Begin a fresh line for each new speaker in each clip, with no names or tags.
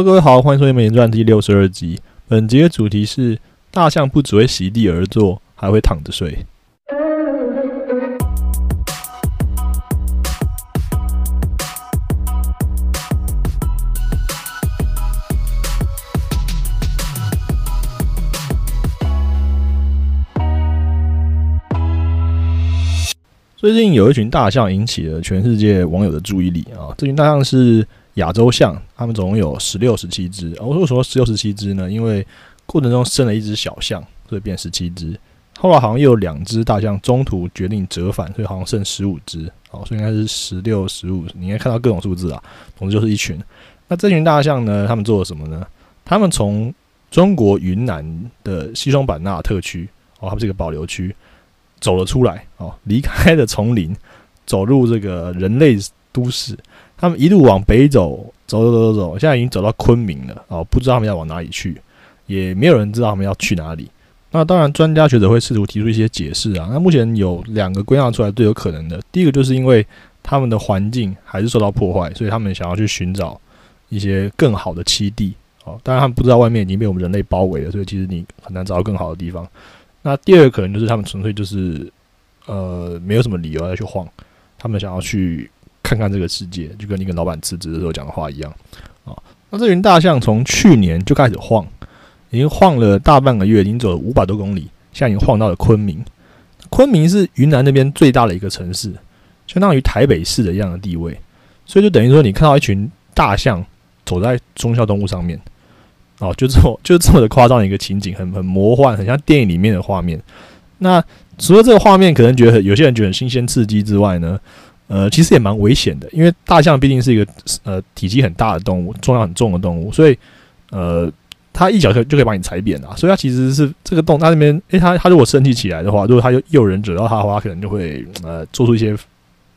各位好，欢迎收听《美人传》第六十二集。本集的主题是：大象不只会席地而坐，还会躺着睡。最近有一群大象引起了全世界网友的注意力啊！这群大象是亚洲象，它们总共有十六、十七只。我为什么十六、十七只呢？因为过程中生了一只小象，所以变十七只。后来好像又有两只大象中途决定折返，所以好像剩十五只。哦，所以应该是十六、十五。你应该看到各种数字啊。总之就是一群。那这群大象呢？他们做了什么呢？他们从中国云南的西双版纳特区，哦，它们是一个保留区。走了出来哦，离开了丛林，走入这个人类都市。他们一路往北走，走走走走走，现在已经走到昆明了哦，不知道他们要往哪里去，也没有人知道他们要去哪里。那当然，专家学者会试图提出一些解释啊。那目前有两个归纳出来最有可能的，第一个就是因为他们的环境还是受到破坏，所以他们想要去寻找一些更好的栖地哦。当然，他们不知道外面已经被我们人类包围了，所以其实你很难找到更好的地方。那第二个可能就是他们纯粹就是，呃，没有什么理由要去晃，他们想要去看看这个世界，就跟你跟老板辞职的时候讲的话一样啊。那这群大象从去年就开始晃，已经晃了大半个月，已经走了五百多公里，现在已经晃到了昆明。昆明是云南那边最大的一个城市，相当于台北市的一样的地位，所以就等于说你看到一群大象走在中孝东路上面。哦，就这么 就这么的夸张的一个情景，很很魔幻，很像电影里面的画面。那除了这个画面，可能觉得有些人觉得很新鲜刺激之外呢，呃，其实也蛮危险的，因为大象毕竟是一个呃体积很大的动物，重量很重的动物，所以呃，它一脚就就可以把你踩扁啊。所以它其实是这个洞它那边，诶，它它如果生气起来的话，如果它又有人惹到它的话，可能就会呃做出一些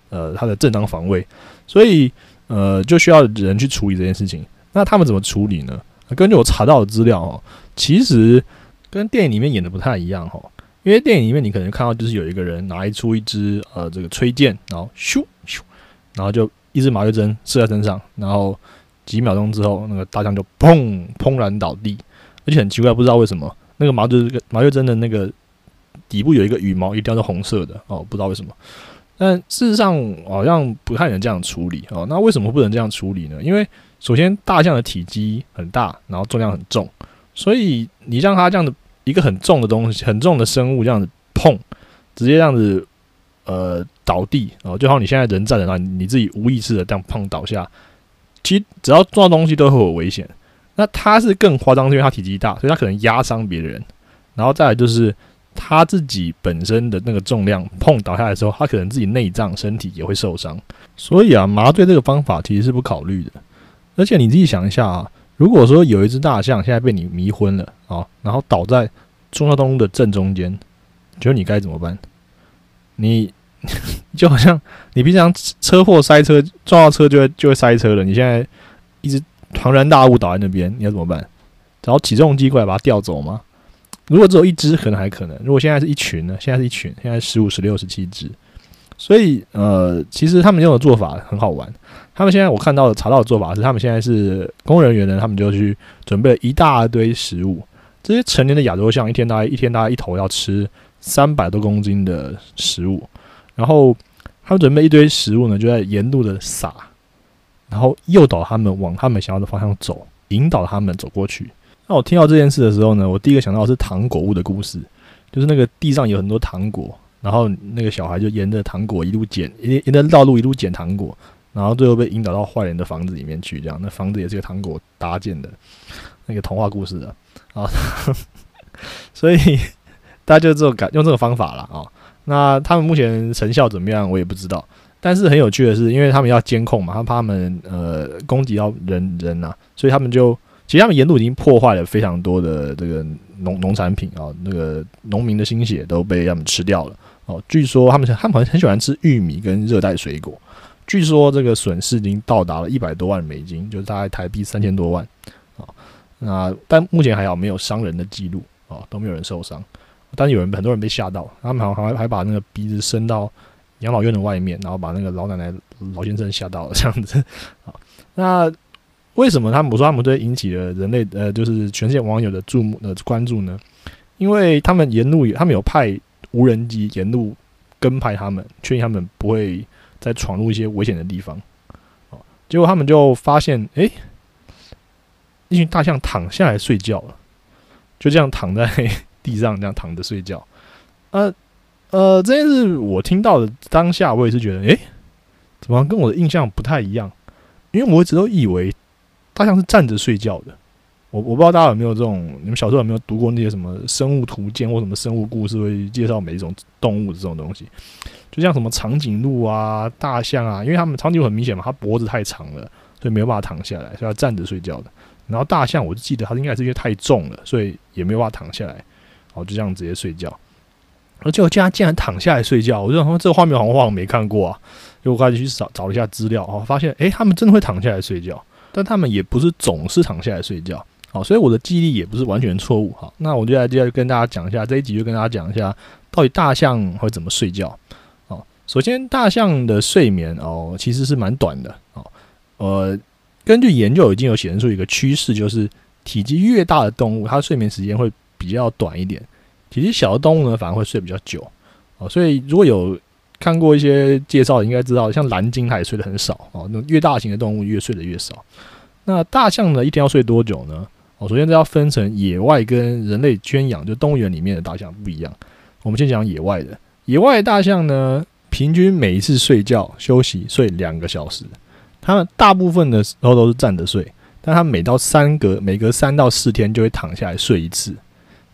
呃它的正当防卫，所以呃就需要人去处理这件事情。那他们怎么处理呢？根据我查到的资料哦，其实跟电影里面演的不太一样哈。因为电影里面你可能看到就是有一个人拿出一支呃这个吹箭，然后咻咻，然后就一支麻醉针射在身上，然后几秒钟之后那个大象就砰砰然倒地，而且很奇怪，不知道为什么那个麻醉麻醉针的那个底部有一个羽毛一定要是红色的哦，不知道为什么。但事实上好像不太能这样处理哦。那为什么不能这样处理呢？因为首先大象的体积很大，然后重量很重，所以你让它这样子一个很重的东西、很重的生物这样子碰，直接这样子呃倒地然哦，就好像你现在人站着，那你自己无意识的这样碰倒下，其实只要撞到东西都会有危险。那它是更夸张，因为它体积大，所以它可能压伤别人。然后再来就是。它自己本身的那个重量碰倒下来的时候，它可能自己内脏身体也会受伤。所以啊，麻醉这个方法其实是不考虑的。而且你自己想一下啊，如果说有一只大象现在被你迷昏了啊，然后倒在中交东的正中间，觉得你该怎么办？你 就好像你平常车祸塞车撞到车就会就会塞车了，你现在一直庞然大物倒在那边，你要怎么办？找起重机过来把它调走吗？如果只有一只，可能还可能；如果现在是一群呢？现在是一群，现在十五、十六、十七只。所以，呃，其实他们用的做法很好玩。他们现在我看到的查到的做法是，他们现在是工人员呢，他们就去准备一大堆食物。这些成年的亚洲象一天大概一天大概一头要吃三百多公斤的食物，然后他们准备一堆食物呢，就在沿路的撒，然后诱导他们往他们想要的方向走，引导他们走过去。那我听到这件事的时候呢，我第一个想到的是糖果屋的故事，就是那个地上有很多糖果，然后那个小孩就沿着糖果一路捡，沿沿着道路一路捡糖果，然后最后被引导到坏人的房子里面去，这样那房子也是个糖果搭建的，那个童话故事的啊，所以大家就这种感用这个方法了啊。那他们目前成效怎么样，我也不知道。但是很有趣的是，因为他们要监控嘛，他怕他们呃攻击到人人呐，所以他们就。其实他们沿路已经破坏了非常多的这个农农产品啊，那个农民的心血都被他们吃掉了哦。据说他们他们好像很喜欢吃玉米跟热带水果，据说这个损失已经到达了一百多万美金，就是大概台币三千多万啊。那但目前还好没有伤人的记录啊，都没有人受伤，但有人很多人被吓到，他们好像还还把那个鼻子伸到养老院的外面，然后把那个老奶奶老先生吓到了这样子啊。那。为什么他们说他们对引起了人类呃，就是全世界网友的注目的关注呢？因为他们沿路，他们有派无人机沿路跟拍他们，确定他们不会在闯入一些危险的地方。哦，结果他们就发现，哎，一群大象躺下来睡觉了，就这样躺在地上，这样躺着睡觉。呃呃，这件事我听到的当下，我也是觉得，哎，怎么跟我的印象不太一样？因为我一直都以为大象是站着睡觉的。我我不知道大家有没有这种，你们小时候有没有读过那些什么生物图鉴或什么生物故事，会介绍每一种动物的这种东西？就像什么长颈鹿啊、大象啊，因为他们长颈鹿很明显嘛，它脖子太长了，所以没有办法躺下来，所以要站着睡觉的。然后大象，我就记得它应该是因为太重了，所以也没有办法躺下来，然后就这样直接睡觉。而且我竟然竟然躺下来睡觉，我就说这个画面好像画我没看过啊，就我赶紧去找找了一下资料，哦，发现诶，他们真的会躺下来睡觉，但他们也不是总是躺下来睡觉。好，所以我的记忆力也不是完全错误。好，那我就来接下来跟大家讲一下这一集，就跟大家讲一下到底大象会怎么睡觉。哦，首先大象的睡眠哦其实是蛮短的。哦，呃，根据研究已经有显示出一个趋势，就是体积越大的动物，它睡眠时间会比较短一点；体积小的动物呢，反而会睡比较久。哦，所以如果有看过一些介绍，应该知道，像蓝鲸它也睡得很少。哦，那越大型的动物越睡得越少。那大象呢，一天要睡多久呢？哦，首先这要分成野外跟人类圈养，就动物园里面的大象不一样。我们先讲野外的，野外大象呢，平均每一次睡觉休息睡两个小时。它们大部分的时候都是站着睡，但它每到三隔每隔三到四天就会躺下来睡一次。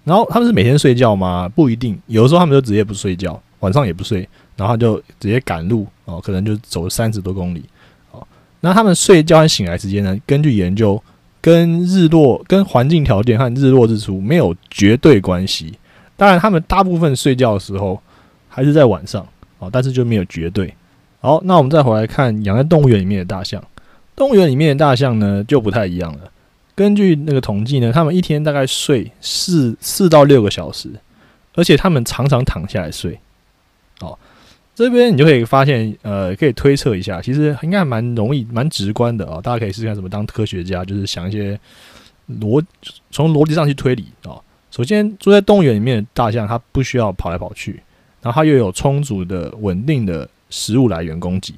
然后他们是每天睡觉吗？不一定，有的时候他们就直接不睡觉，晚上也不睡，然后就直接赶路哦，可能就走三十多公里。哦，那他们睡觉和醒来时间呢？根据研究。跟日落、跟环境条件和日落日出没有绝对关系。当然，他们大部分睡觉的时候还是在晚上哦，但是就没有绝对。好，那我们再回来看养在动物园里面的大象。动物园里面的大象呢就不太一样了。根据那个统计呢，他们一天大概睡四四到六个小时，而且他们常常躺下来睡。好。这边你就可以发现，呃，可以推测一下，其实应该蛮容易、蛮直观的啊。大家可以试试看怎么当科学家，就是想一些逻，从逻辑上去推理啊。首先，住在动物园里面的大象，它不需要跑来跑去，然后它又有充足的、稳定的食物来源供给，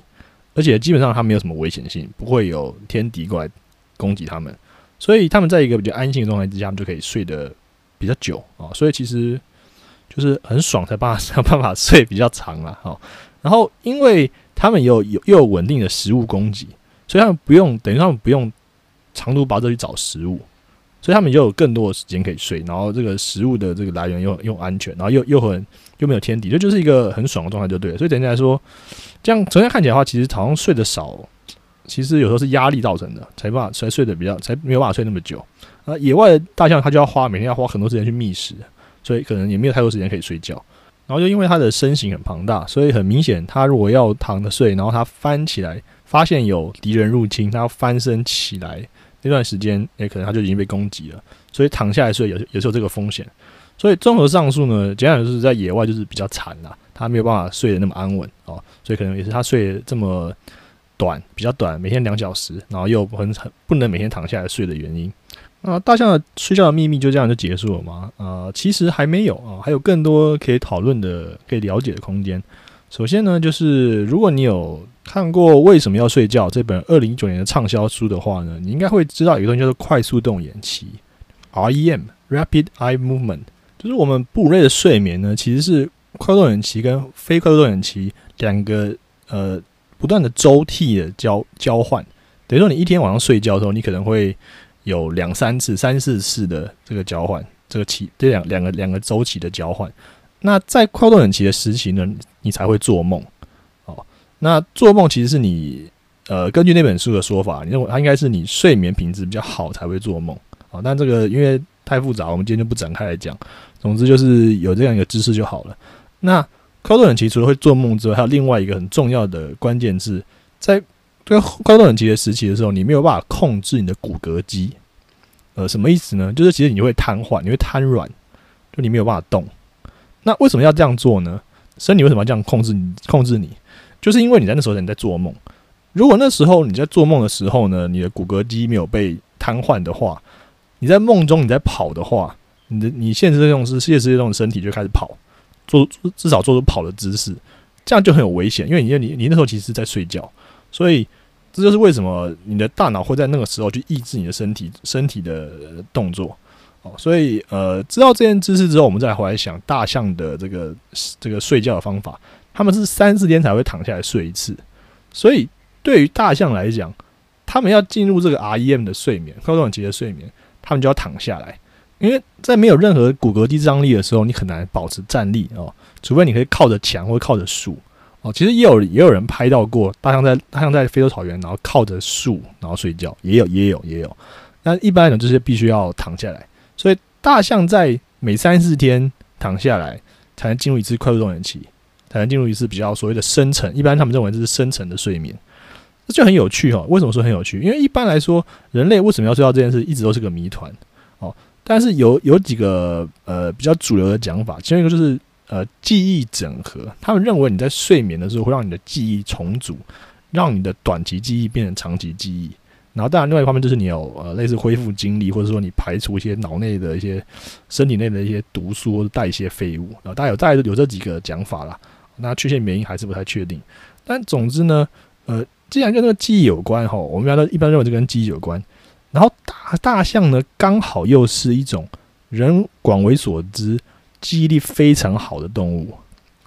而且基本上它没有什么危险性，不会有天敌过来攻击它们，所以它们在一个比较安静的状态之下，就可以睡得比较久啊。所以其实。就是很爽，才办法想办法睡比较长了 哈。然后，因为他们有有又有稳定的食物供给，所以他们不用等于他们不用长途跋涉去找食物，所以他们就有更多的时间可以睡。然后，这个食物的这个来源又又安全，然后又又很又没有天敌，这就是一个很爽的状态，就对了。所以，整体来说，这样首先看起来的话，其实好像睡得少，其实有时候是压力造成的，才把才睡得比较才没有办法睡那么久。啊，野外的大象它就要花每天要花很多时间去觅食。所以可能也没有太多时间可以睡觉，然后就因为它的身形很庞大，所以很明显，它如果要躺着睡，然后它翻起来发现有敌人入侵，它要翻身起来那段时间，诶，可能它就已经被攻击了。所以躺下来睡也也是有这个风险。所以综合上述呢，简单就是在野外就是比较惨啦，它没有办法睡得那么安稳哦，所以可能也是他睡这么短，比较短，每天两小时，然后又很很不能每天躺下来睡的原因。啊，大象的睡觉的秘密就这样就结束了吗？啊，其实还没有啊，还有更多可以讨论的、可以了解的空间。首先呢，就是如果你有看过《为什么要睡觉》这本二零一九年的畅销书的话呢，你应该会知道有一个东西叫做快速动眼期 （REM，Rapid Eye Movement）。就是我们哺乳类的睡眠呢，其实是快速动眼期跟非快速动眼期两个呃不断的周替的交交换。等于说，你一天晚上睡觉的时候，你可能会有两三次、三四次的这个交换，这个期这两两个两个周期的交换。那在快动眼期的时期呢，你才会做梦。哦，那做梦其实是你呃，根据那本书的说法，你认为它应该是你睡眠品质比较好才会做梦。哦，但这个因为太复杂，我们今天就不展开来讲。总之就是有这样一个知识就好了。那快动眼期除了会做梦之外，还有另外一个很重要的关键字，在。在高动眼期的时期的时候，你没有办法控制你的骨骼肌，呃，什么意思呢？就是其实你会瘫痪，你会瘫软，就你没有办法动。那为什么要这样做呢？身体为什么要这样控制你？控制你，就是因为你在那时候你在做梦，如果那时候你在做梦的时候呢，你的骨骼肌没有被瘫痪的话，你在梦中你在跑的话，你的你现实这种是世界世界这种身体就开始跑，做至少做出跑的姿势，这样就很有危险，因为你你你那时候其实是在睡觉，所以这就是为什么你的大脑会在那个时候去抑制你的身体身体的动作。哦，所以呃，知道这件知识之后，我们再回来想大象的这个这个睡觉的方法，他们是三四天才会躺下来睡一次。所以对于大象来讲，他们要进入这个 REM 的睡眠，高动期的睡眠，他们就要躺下来，因为在没有任何骨骼肌张力的时候，你很难保持站立哦，除非你可以靠着墙或靠着树哦。其实也有也有人拍到过大象在大象在非洲草原，然后靠着树然后睡觉，也有也有也有。那一般来讲，这些必须要躺下来。所以大象在每三四天躺下来，才能进入一次快速动眼期，才能进入一次比较所谓的深层。一般他们认为这是深层的睡眠，这就很有趣哦。为什么说很有趣？因为一般来说，人类为什么要睡觉这件事一直都是个谜团哦。但是有有几个呃比较主流的讲法，其中一个就是呃记忆整合。他们认为你在睡眠的时候会让你的记忆重组，让你的短期记忆变成长期记忆。然后，当然，另外一方面就是你有呃类似恢复精力，或者说你排除一些脑内的一些身体内的一些毒素或者代谢废物。然后，大家有大概有这几个讲法啦。那确切原因还是不太确定。但总之呢，呃，既然跟那个记忆有关哈，我们一般一般认为这跟记忆有关。然后大大象呢，刚好又是一种人广为所知记忆力非常好的动物。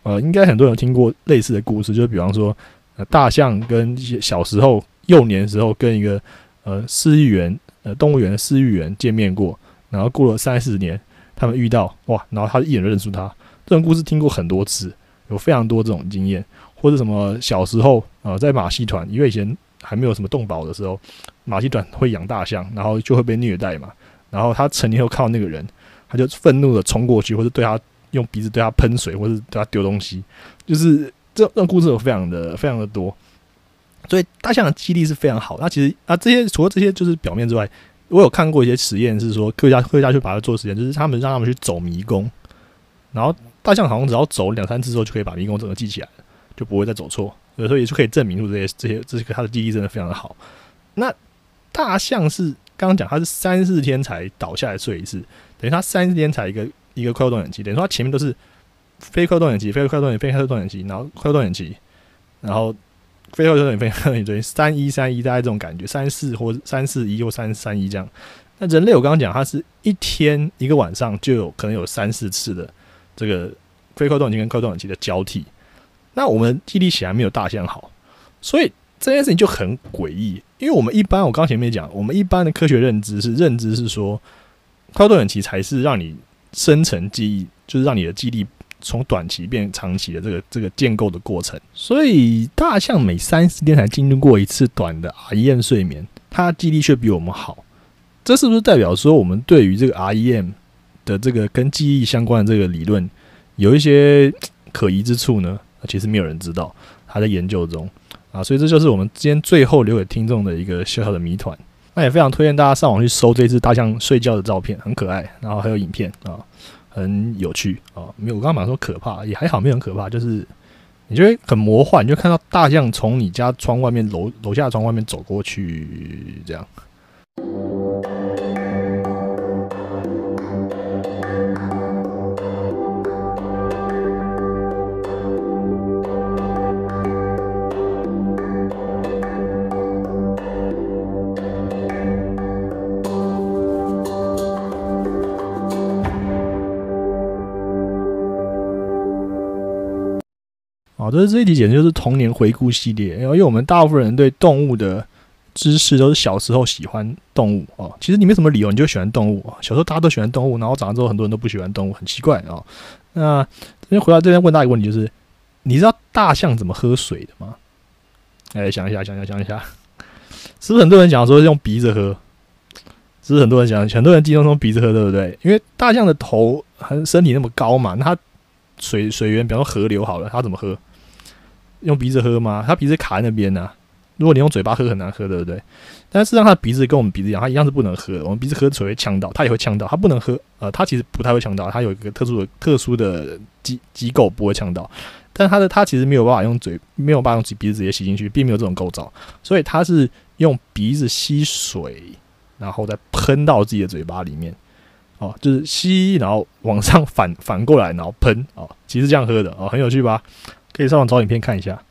呃，应该很多人听过类似的故事，就是比方说，呃，大象跟小时候。幼年时候跟一个呃饲育员呃动物园的饲育员见面过，然后过了三四年，他们遇到哇，然后他一眼认出他。这种故事听过很多次，有非常多这种经验，或者什么小时候呃在马戏团，因为以前还没有什么动保的时候，马戏团会养大象，然后就会被虐待嘛。然后他成年后看到那个人，他就愤怒的冲过去，或者对他用鼻子对他喷水，或者对他丢东西，就是这这种故事有非常的非常的多。所以大象的记忆力是非常好。那其实啊，这些除了这些就是表面之外，我有看过一些实验，是说科学家科学家去把它做实验，就是他们让他们去走迷宫，然后大象好像只要走两三次之后，就可以把迷宫整个记起来，就不会再走错。所以说也是可以证明出这些这些这些它的记忆真的非常的好。那大象是刚刚讲它是三四天才倒下来睡一次，等于它三四天才一个一个快速动眼期，等于说它前面都是非快速动眼期、非快速动眼、非快速动眼期，然后快速动眼期，然后。非常有点非常有点三一三一大概这种感觉，三四或三四一或三三一这样。那人类我刚刚讲，它是一天一个晚上就有可能有三四次的这个非快动眼期跟快速动眼期的交替。那我们记忆力显然没有大象好，所以这件事情就很诡异。因为我们一般我刚前面讲，我们一般的科学认知是认知是说，快动眼期才是让你深层记忆，就是让你的记忆。从短期变长期的这个这个建构的过程，所以大象每三十天才经历过一次短的 REM 睡眠，它记忆力却比我们好。这是不是代表说我们对于这个 REM 的这个跟记忆相关的这个理论有一些 可疑之处呢？其实没有人知道，还在研究中啊。所以这就是我们今天最后留给听众的一个小小的谜团。那也非常推荐大家上网去搜这只大象睡觉的照片，很可爱，然后还有影片啊。很有趣啊，没有我刚刚马上说可怕，也还好，没有很可怕，就是你就会很魔幻，你就看到大象从你家窗外面楼楼下的窗外面走过去，这样。好，这是这一题简直就是童年回顾系列，因为我们大部分人对动物的知识都是小时候喜欢动物哦。其实你没什么理由你就喜欢动物小时候大家都喜欢动物，然后长大之后很多人都不喜欢动物，很奇怪啊。那这边回到这边问大家一个问题，就是你知道大象怎么喝水的吗？哎，想一下，想一下，想一下，是不是很多人讲说用鼻子喝？是不是很多人讲，很多人记中用鼻子喝，对不对？因为大象的头和身体那么高嘛，那它水水源，比方说河流好了，它怎么喝？用鼻子喝吗？他鼻子卡在那边呢。如果你用嘴巴喝，很难喝对不对？但是让他鼻子跟我们鼻子一样，他一样是不能喝的。我们鼻子喝水会呛到，他也会呛到。他不能喝。呃，他其实不太会呛到。他有一个特殊的、特殊的机机构，不会呛到。但他的他其实没有办法用嘴，没有办法用鼻子直接吸进去，并没有这种构造。所以他是用鼻子吸水，然后再喷到自己的嘴巴里面。哦，就是吸，然后往上反，反过来，然后喷。哦，其实这样喝的。哦，很有趣吧。可以上网找影片看一下。